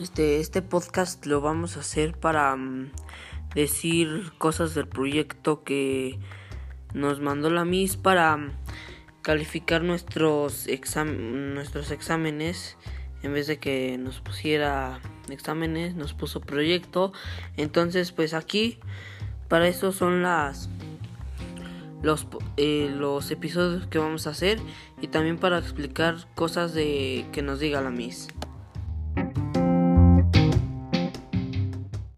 Este, este podcast lo vamos a hacer para mm, decir cosas del proyecto que nos mandó la MIS para mm, calificar nuestros, nuestros exámenes. En vez de que nos pusiera exámenes, nos puso proyecto. Entonces, pues aquí, para eso son las los, eh, los episodios que vamos a hacer y también para explicar cosas de que nos diga la Miss.